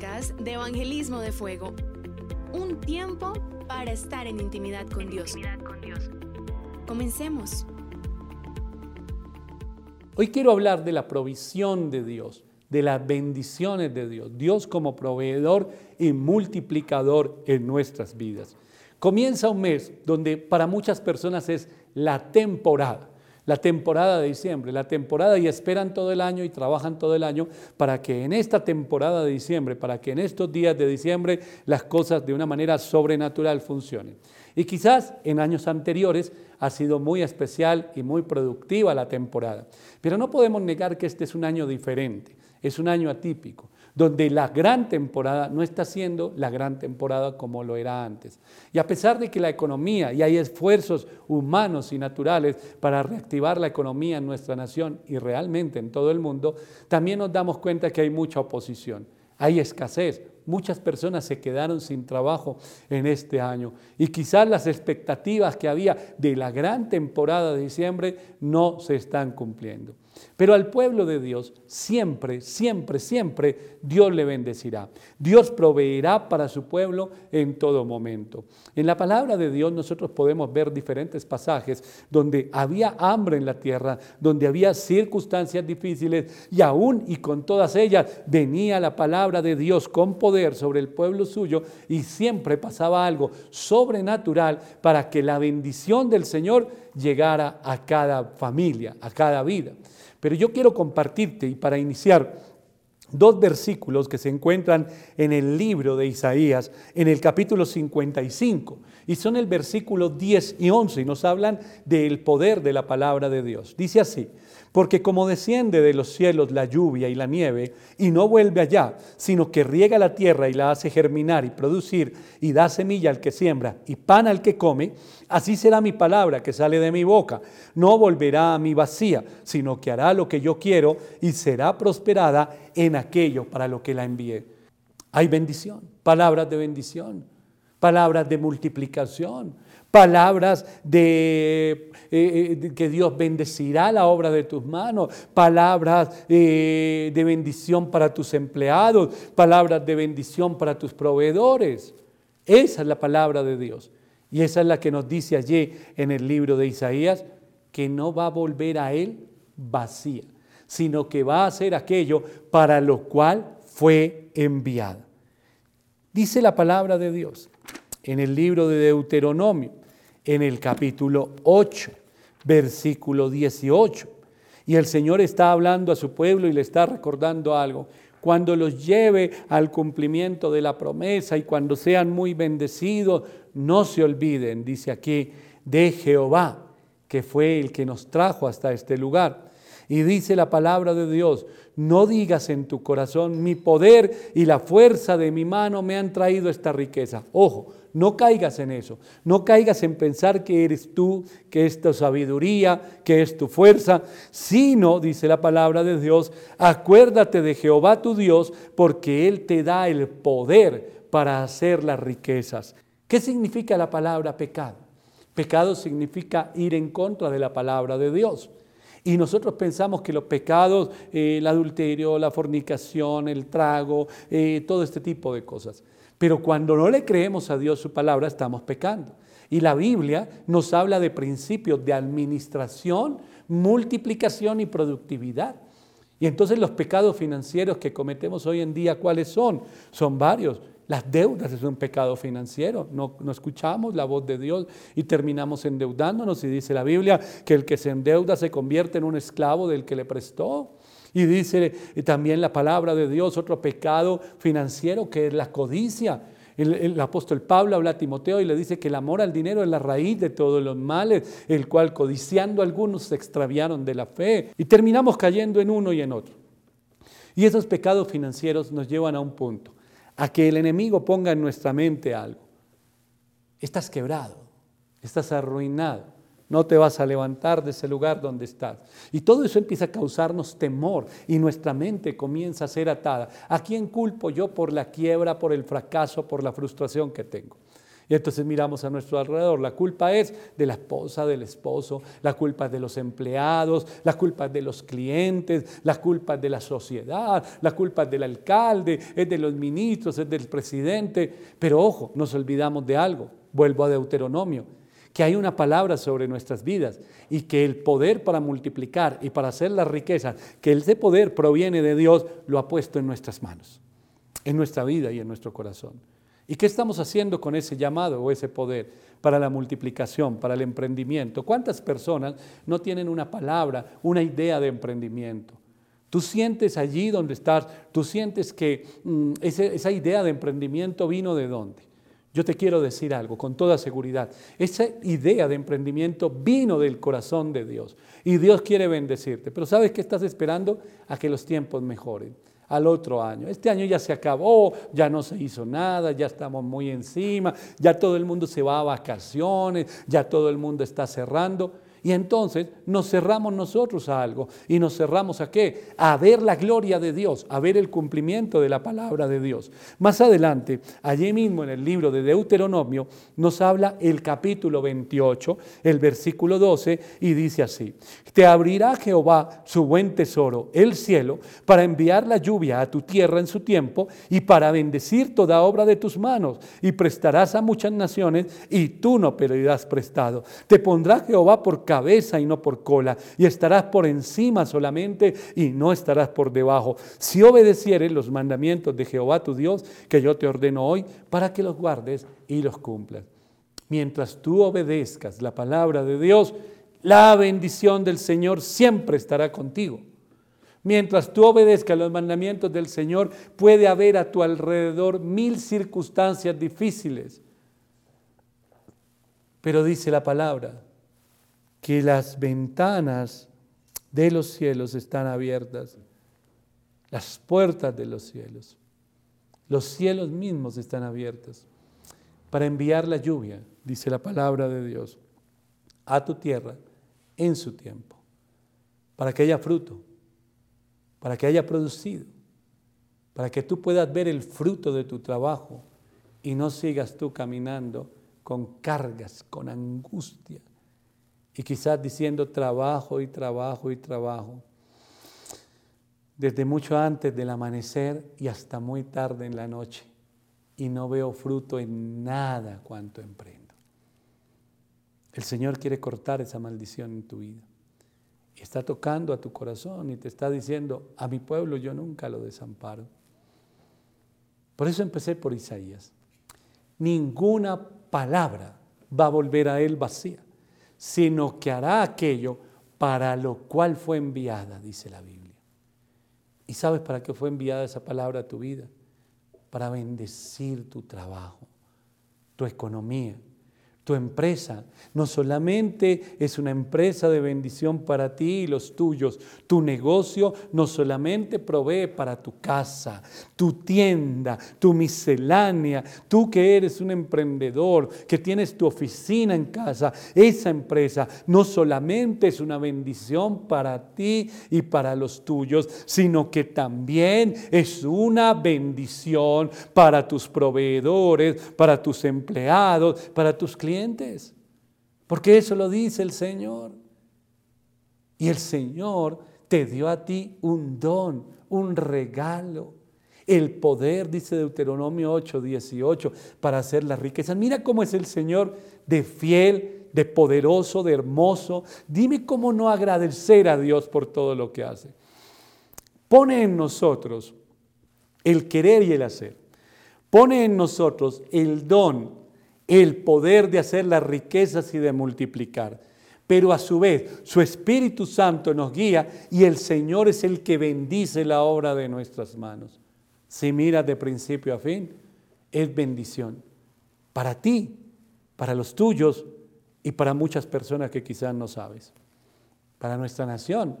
podcast de Evangelismo de Fuego. Un tiempo para estar en intimidad con Dios. Comencemos. Hoy quiero hablar de la provisión de Dios, de las bendiciones de Dios, Dios como proveedor y multiplicador en nuestras vidas. Comienza un mes donde para muchas personas es la temporada, la temporada de diciembre, la temporada y esperan todo el año y trabajan todo el año para que en esta temporada de diciembre, para que en estos días de diciembre las cosas de una manera sobrenatural funcionen. Y quizás en años anteriores ha sido muy especial y muy productiva la temporada. Pero no podemos negar que este es un año diferente, es un año atípico, donde la gran temporada no está siendo la gran temporada como lo era antes. Y a pesar de que la economía, y hay esfuerzos humanos y naturales para reactivar la economía en nuestra nación y realmente en todo el mundo, también nos damos cuenta que hay mucha oposición, hay escasez, Muchas personas se quedaron sin trabajo en este año y quizás las expectativas que había de la gran temporada de diciembre no se están cumpliendo. Pero al pueblo de Dios siempre, siempre, siempre Dios le bendecirá. Dios proveerá para su pueblo en todo momento. En la palabra de Dios nosotros podemos ver diferentes pasajes donde había hambre en la tierra, donde había circunstancias difíciles y aún y con todas ellas venía la palabra de Dios con poder sobre el pueblo suyo y siempre pasaba algo sobrenatural para que la bendición del Señor llegara a cada familia, a cada vida. Pero yo quiero compartirte y para iniciar dos versículos que se encuentran en el libro de Isaías, en el capítulo 55, y son el versículo 10 y 11, y nos hablan del poder de la palabra de Dios. Dice así, porque como desciende de los cielos la lluvia y la nieve, y no vuelve allá, sino que riega la tierra y la hace germinar y producir, y da semilla al que siembra y pan al que come, así será mi palabra que sale de mi boca. No volverá a mi vacía, sino que hará lo que yo quiero y será prosperada en aquello para lo que la envié. Hay bendición, palabras de bendición, palabras de multiplicación palabras de, eh, que Dios bendecirá la obra de tus manos, palabras eh, de bendición para tus empleados, palabras de bendición para tus proveedores. Esa es la palabra de Dios. Y esa es la que nos dice allí en el libro de Isaías, que no va a volver a Él vacía, sino que va a hacer aquello para lo cual fue enviada. Dice la palabra de Dios en el libro de Deuteronomio, en el capítulo 8, versículo 18. Y el Señor está hablando a su pueblo y le está recordando algo. Cuando los lleve al cumplimiento de la promesa y cuando sean muy bendecidos, no se olviden, dice aquí, de Jehová, que fue el que nos trajo hasta este lugar. Y dice la palabra de Dios, no digas en tu corazón, mi poder y la fuerza de mi mano me han traído esta riqueza. Ojo, no caigas en eso. No caigas en pensar que eres tú, que es tu sabiduría, que es tu fuerza, sino, dice la palabra de Dios, acuérdate de Jehová tu Dios, porque Él te da el poder para hacer las riquezas. ¿Qué significa la palabra pecado? Pecado significa ir en contra de la palabra de Dios. Y nosotros pensamos que los pecados, eh, el adulterio, la fornicación, el trago, eh, todo este tipo de cosas. Pero cuando no le creemos a Dios su palabra, estamos pecando. Y la Biblia nos habla de principios de administración, multiplicación y productividad. Y entonces los pecados financieros que cometemos hoy en día, ¿cuáles son? Son varios. Las deudas es un pecado financiero. No, no, escuchamos la voz de Dios y terminamos endeudándonos. Y dice la Biblia que el que se endeuda se convierte en un esclavo del que le prestó. Y dice también la palabra de Dios, otro pecado financiero que es la codicia. El, el, apóstol Pablo habla a Timoteo y le dice que el amor al dinero es la raíz de todos los males, el cual codiciando algunos se extraviaron de la fe. Y terminamos cayendo en uno y en otro. Y esos pecados financieros nos llevan a un punto, a que el enemigo ponga en nuestra mente algo. Estás quebrado, estás arruinado, no te vas a levantar de ese lugar donde estás. Y todo eso empieza a causarnos temor y nuestra mente comienza a ser atada. ¿A quién culpo yo por la quiebra, por el fracaso, por la frustración que tengo? Y entonces miramos a nuestro alrededor. La culpa es de la esposa, del esposo, la culpa es de los empleados, la culpa es de los clientes, la culpa es de la sociedad, la culpa es del alcalde, es de los ministros, es del presidente. Pero ojo, nos olvidamos de algo. Vuelvo a Deuteronomio que hay una palabra sobre nuestras vidas y que el poder para multiplicar y para hacer la riqueza, que ese poder proviene de Dios, lo ha puesto en nuestras manos, en nuestra vida y en nuestro corazón. ¿Y qué estamos haciendo con ese llamado o ese poder para la multiplicación, para el emprendimiento? ¿Cuántas personas no tienen una palabra, una idea de emprendimiento? Tú sientes allí donde estás, tú sientes que mm, esa idea de emprendimiento vino de dónde? Yo te quiero decir algo con toda seguridad. Esa idea de emprendimiento vino del corazón de Dios y Dios quiere bendecirte. Pero ¿sabes qué estás esperando? A que los tiempos mejoren. Al otro año. Este año ya se acabó, ya no se hizo nada, ya estamos muy encima, ya todo el mundo se va a vacaciones, ya todo el mundo está cerrando. Y entonces nos cerramos nosotros a algo. ¿Y nos cerramos a qué? A ver la gloria de Dios, a ver el cumplimiento de la palabra de Dios. Más adelante, allí mismo en el libro de Deuteronomio, nos habla el capítulo 28, el versículo 12, y dice así, te abrirá Jehová su buen tesoro, el cielo, para enviar la lluvia a tu tierra en su tiempo y para bendecir toda obra de tus manos, y prestarás a muchas naciones, y tú no pedirás prestado. Te pondrá Jehová por cabeza y no por cola, y estarás por encima solamente y no estarás por debajo. Si obedecieres los mandamientos de Jehová tu Dios, que yo te ordeno hoy, para que los guardes y los cumplas. Mientras tú obedezcas la palabra de Dios, la bendición del Señor siempre estará contigo. Mientras tú obedezcas los mandamientos del Señor, puede haber a tu alrededor mil circunstancias difíciles. Pero dice la palabra, que las ventanas de los cielos están abiertas, las puertas de los cielos, los cielos mismos están abiertos para enviar la lluvia, dice la palabra de Dios, a tu tierra en su tiempo, para que haya fruto, para que haya producido, para que tú puedas ver el fruto de tu trabajo y no sigas tú caminando con cargas, con angustia, y quizás diciendo trabajo y trabajo y trabajo, desde mucho antes del amanecer y hasta muy tarde en la noche, y no veo fruto en nada cuanto emprendo. El Señor quiere cortar esa maldición en tu vida. Está tocando a tu corazón y te está diciendo, a mi pueblo yo nunca lo desamparo. Por eso empecé por Isaías. Ninguna palabra va a volver a él vacía sino que hará aquello para lo cual fue enviada, dice la Biblia. ¿Y sabes para qué fue enviada esa palabra a tu vida? Para bendecir tu trabajo, tu economía, tu empresa. No solamente es una empresa de bendición para ti y los tuyos, tu negocio no solamente provee para tu casa, tu tienda, tu miscelánea, tú que eres un emprendedor, que tienes tu oficina en casa, esa empresa no solamente es una bendición para ti y para los tuyos, sino que también es una bendición para tus proveedores, para tus empleados, para tus clientes porque eso lo dice el Señor. Y el Señor te dio a ti un don, un regalo. El poder, dice Deuteronomio 8, 18, para hacer las riquezas. Mira cómo es el Señor de fiel, de poderoso, de hermoso. Dime cómo no agradecer a Dios por todo lo que hace. Pone en nosotros el querer y el hacer. Pone en nosotros el don el poder de hacer las riquezas y de multiplicar. Pero a su vez, su Espíritu Santo nos guía y el Señor es el que bendice la obra de nuestras manos. Si miras de principio a fin, es bendición para ti, para los tuyos y para muchas personas que quizás no sabes. Para nuestra nación,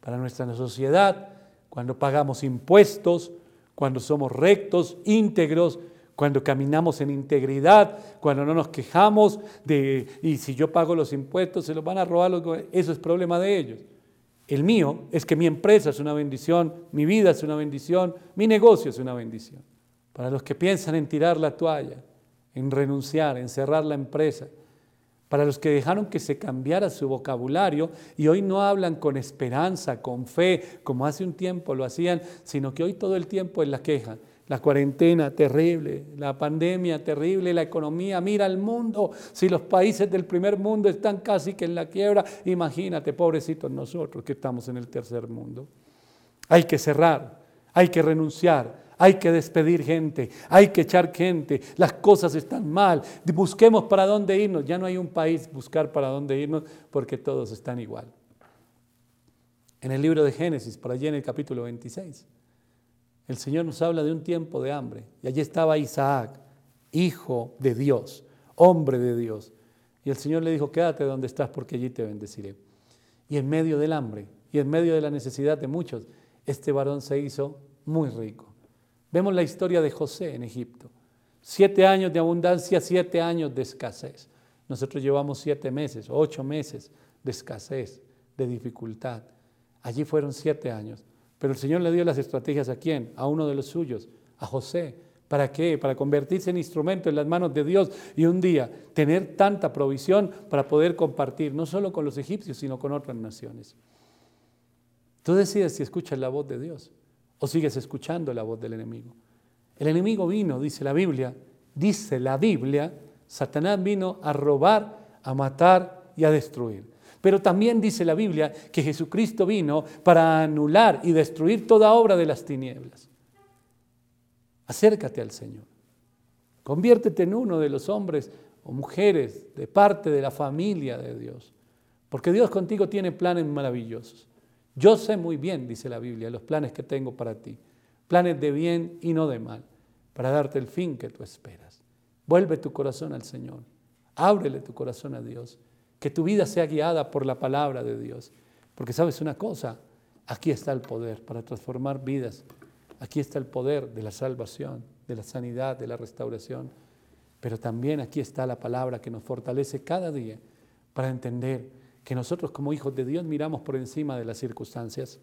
para nuestra sociedad, cuando pagamos impuestos, cuando somos rectos, íntegros, cuando caminamos en integridad, cuando no nos quejamos de, y si yo pago los impuestos, se los van a robar, eso es problema de ellos. El mío es que mi empresa es una bendición, mi vida es una bendición, mi negocio es una bendición. Para los que piensan en tirar la toalla, en renunciar, en cerrar la empresa, para los que dejaron que se cambiara su vocabulario y hoy no hablan con esperanza, con fe, como hace un tiempo lo hacían, sino que hoy todo el tiempo es la queja la cuarentena terrible, la pandemia terrible, la economía. Mira el mundo, si los países del primer mundo están casi que en la quiebra, imagínate, pobrecitos nosotros que estamos en el tercer mundo. Hay que cerrar, hay que renunciar, hay que despedir gente, hay que echar gente, las cosas están mal, busquemos para dónde irnos. Ya no hay un país buscar para dónde irnos porque todos están igual. En el libro de Génesis, por allí en el capítulo 26 el Señor nos habla de un tiempo de hambre. Y allí estaba Isaac, hijo de Dios, hombre de Dios. Y el Señor le dijo, quédate donde estás porque allí te bendeciré. Y en medio del hambre y en medio de la necesidad de muchos, este varón se hizo muy rico. Vemos la historia de José en Egipto. Siete años de abundancia, siete años de escasez. Nosotros llevamos siete meses, ocho meses de escasez, de dificultad. Allí fueron siete años. Pero el Señor le dio las estrategias a quién? A uno de los suyos, a José. ¿Para qué? Para convertirse en instrumento en las manos de Dios y un día tener tanta provisión para poder compartir, no solo con los egipcios, sino con otras naciones. Tú decides si escuchas la voz de Dios o sigues escuchando la voz del enemigo. El enemigo vino, dice la Biblia, dice la Biblia, Satanás vino a robar, a matar y a destruir. Pero también dice la Biblia que Jesucristo vino para anular y destruir toda obra de las tinieblas. Acércate al Señor. Conviértete en uno de los hombres o mujeres de parte de la familia de Dios. Porque Dios contigo tiene planes maravillosos. Yo sé muy bien, dice la Biblia, los planes que tengo para ti. Planes de bien y no de mal, para darte el fin que tú esperas. Vuelve tu corazón al Señor. Ábrele tu corazón a Dios que tu vida sea guiada por la palabra de Dios. Porque sabes una cosa, aquí está el poder para transformar vidas. Aquí está el poder de la salvación, de la sanidad, de la restauración. Pero también aquí está la palabra que nos fortalece cada día para entender que nosotros como hijos de Dios miramos por encima de las circunstancias.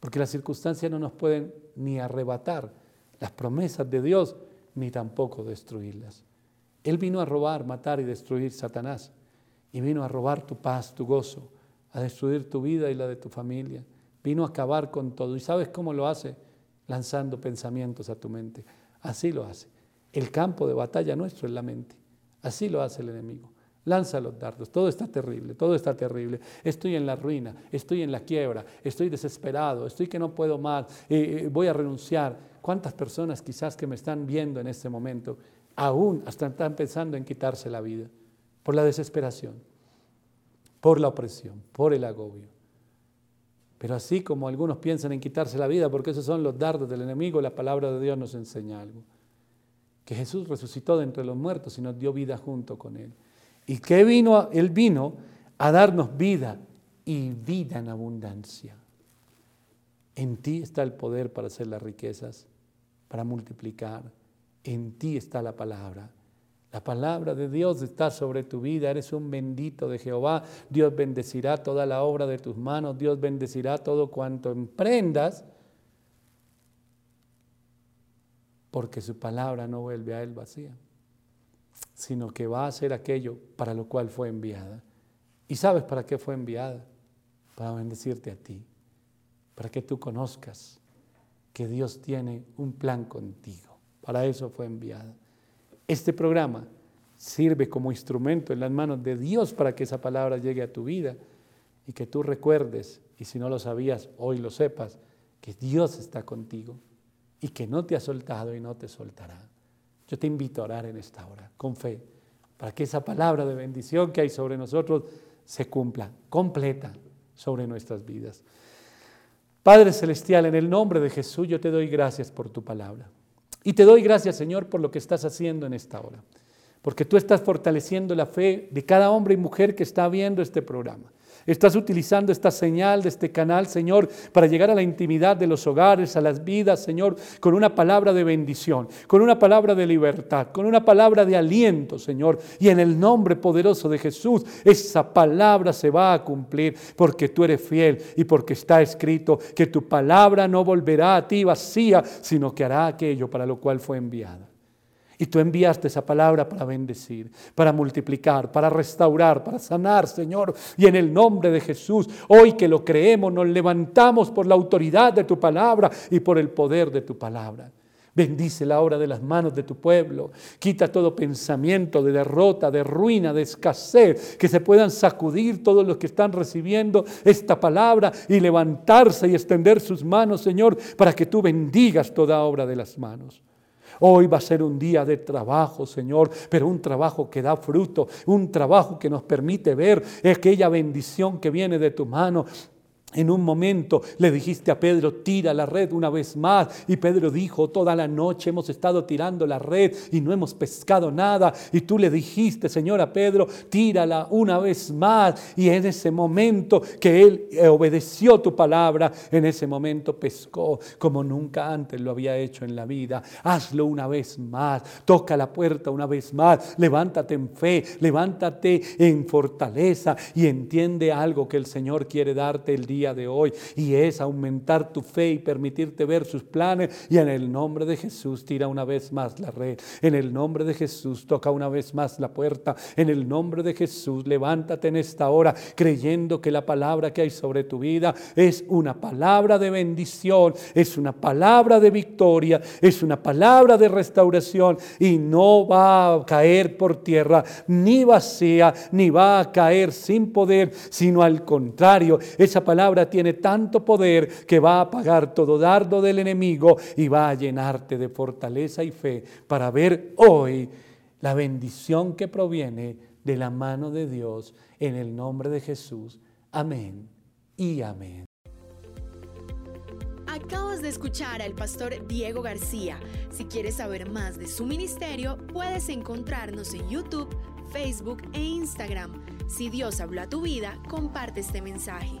Porque las circunstancias no nos pueden ni arrebatar las promesas de Dios, ni tampoco destruirlas. Él vino a robar, matar y destruir Satanás y vino a robar tu paz, tu gozo, a destruir tu vida y la de tu familia. Vino a acabar con todo. ¿Y sabes cómo lo hace? Lanzando pensamientos a tu mente. Así lo hace. El campo de batalla nuestro es la mente. Así lo hace el enemigo. Lanza los dardos. Todo está terrible, todo está terrible. Estoy en la ruina, estoy en la quiebra, estoy desesperado, estoy que no puedo más, eh, eh, voy a renunciar. ¿Cuántas personas quizás que me están viendo en este momento aún hasta están pensando en quitarse la vida? Por la desesperación, por la opresión, por el agobio. Pero así como algunos piensan en quitarse la vida, porque esos son los dardos del enemigo, la palabra de Dios nos enseña algo. Que Jesús resucitó de entre los muertos y nos dio vida junto con Él. Y que vino, Él vino a darnos vida y vida en abundancia. En ti está el poder para hacer las riquezas, para multiplicar. En ti está la palabra la palabra de Dios está sobre tu vida, eres un bendito de Jehová. Dios bendecirá toda la obra de tus manos, Dios bendecirá todo cuanto emprendas, porque su palabra no vuelve a él vacía, sino que va a hacer aquello para lo cual fue enviada. ¿Y sabes para qué fue enviada? Para bendecirte a ti, para que tú conozcas que Dios tiene un plan contigo. Para eso fue enviada. Este programa sirve como instrumento en las manos de Dios para que esa palabra llegue a tu vida y que tú recuerdes, y si no lo sabías, hoy lo sepas, que Dios está contigo y que no te ha soltado y no te soltará. Yo te invito a orar en esta hora, con fe, para que esa palabra de bendición que hay sobre nosotros se cumpla completa sobre nuestras vidas. Padre Celestial, en el nombre de Jesús yo te doy gracias por tu palabra. Y te doy gracias, Señor, por lo que estás haciendo en esta hora. Porque tú estás fortaleciendo la fe de cada hombre y mujer que está viendo este programa. Estás utilizando esta señal de este canal, Señor, para llegar a la intimidad de los hogares, a las vidas, Señor, con una palabra de bendición, con una palabra de libertad, con una palabra de aliento, Señor. Y en el nombre poderoso de Jesús, esa palabra se va a cumplir porque tú eres fiel y porque está escrito que tu palabra no volverá a ti vacía, sino que hará aquello para lo cual fue enviada. Y tú enviaste esa palabra para bendecir, para multiplicar, para restaurar, para sanar, Señor. Y en el nombre de Jesús, hoy que lo creemos, nos levantamos por la autoridad de tu palabra y por el poder de tu palabra. Bendice la obra de las manos de tu pueblo. Quita todo pensamiento de derrota, de ruina, de escasez. Que se puedan sacudir todos los que están recibiendo esta palabra y levantarse y extender sus manos, Señor, para que tú bendigas toda obra de las manos. Hoy va a ser un día de trabajo, Señor, pero un trabajo que da fruto, un trabajo que nos permite ver aquella bendición que viene de tu mano, en un momento le dijiste a Pedro, tira la red una vez más. Y Pedro dijo, toda la noche hemos estado tirando la red y no hemos pescado nada. Y tú le dijiste, Señor, a Pedro, tírala una vez más. Y en ese momento que él obedeció tu palabra, en ese momento pescó como nunca antes lo había hecho en la vida. Hazlo una vez más. Toca la puerta una vez más. Levántate en fe, levántate en fortaleza y entiende algo que el Señor quiere darte el día de hoy y es aumentar tu fe y permitirte ver sus planes. Y en el nombre de Jesús tira una vez más la red, en el nombre de Jesús toca una vez más la puerta, en el nombre de Jesús levántate en esta hora creyendo que la palabra que hay sobre tu vida es una palabra de bendición, es una palabra de victoria, es una palabra de restauración y no va a caer por tierra ni vacía, ni va a caer sin poder, sino al contrario, esa palabra tiene tanto poder que va a apagar todo dardo del enemigo y va a llenarte de fortaleza y fe para ver hoy la bendición que proviene de la mano de Dios en el nombre de Jesús. Amén y amén. Acabas de escuchar al pastor Diego García. Si quieres saber más de su ministerio, puedes encontrarnos en YouTube, Facebook e Instagram. Si Dios habló a tu vida, comparte este mensaje.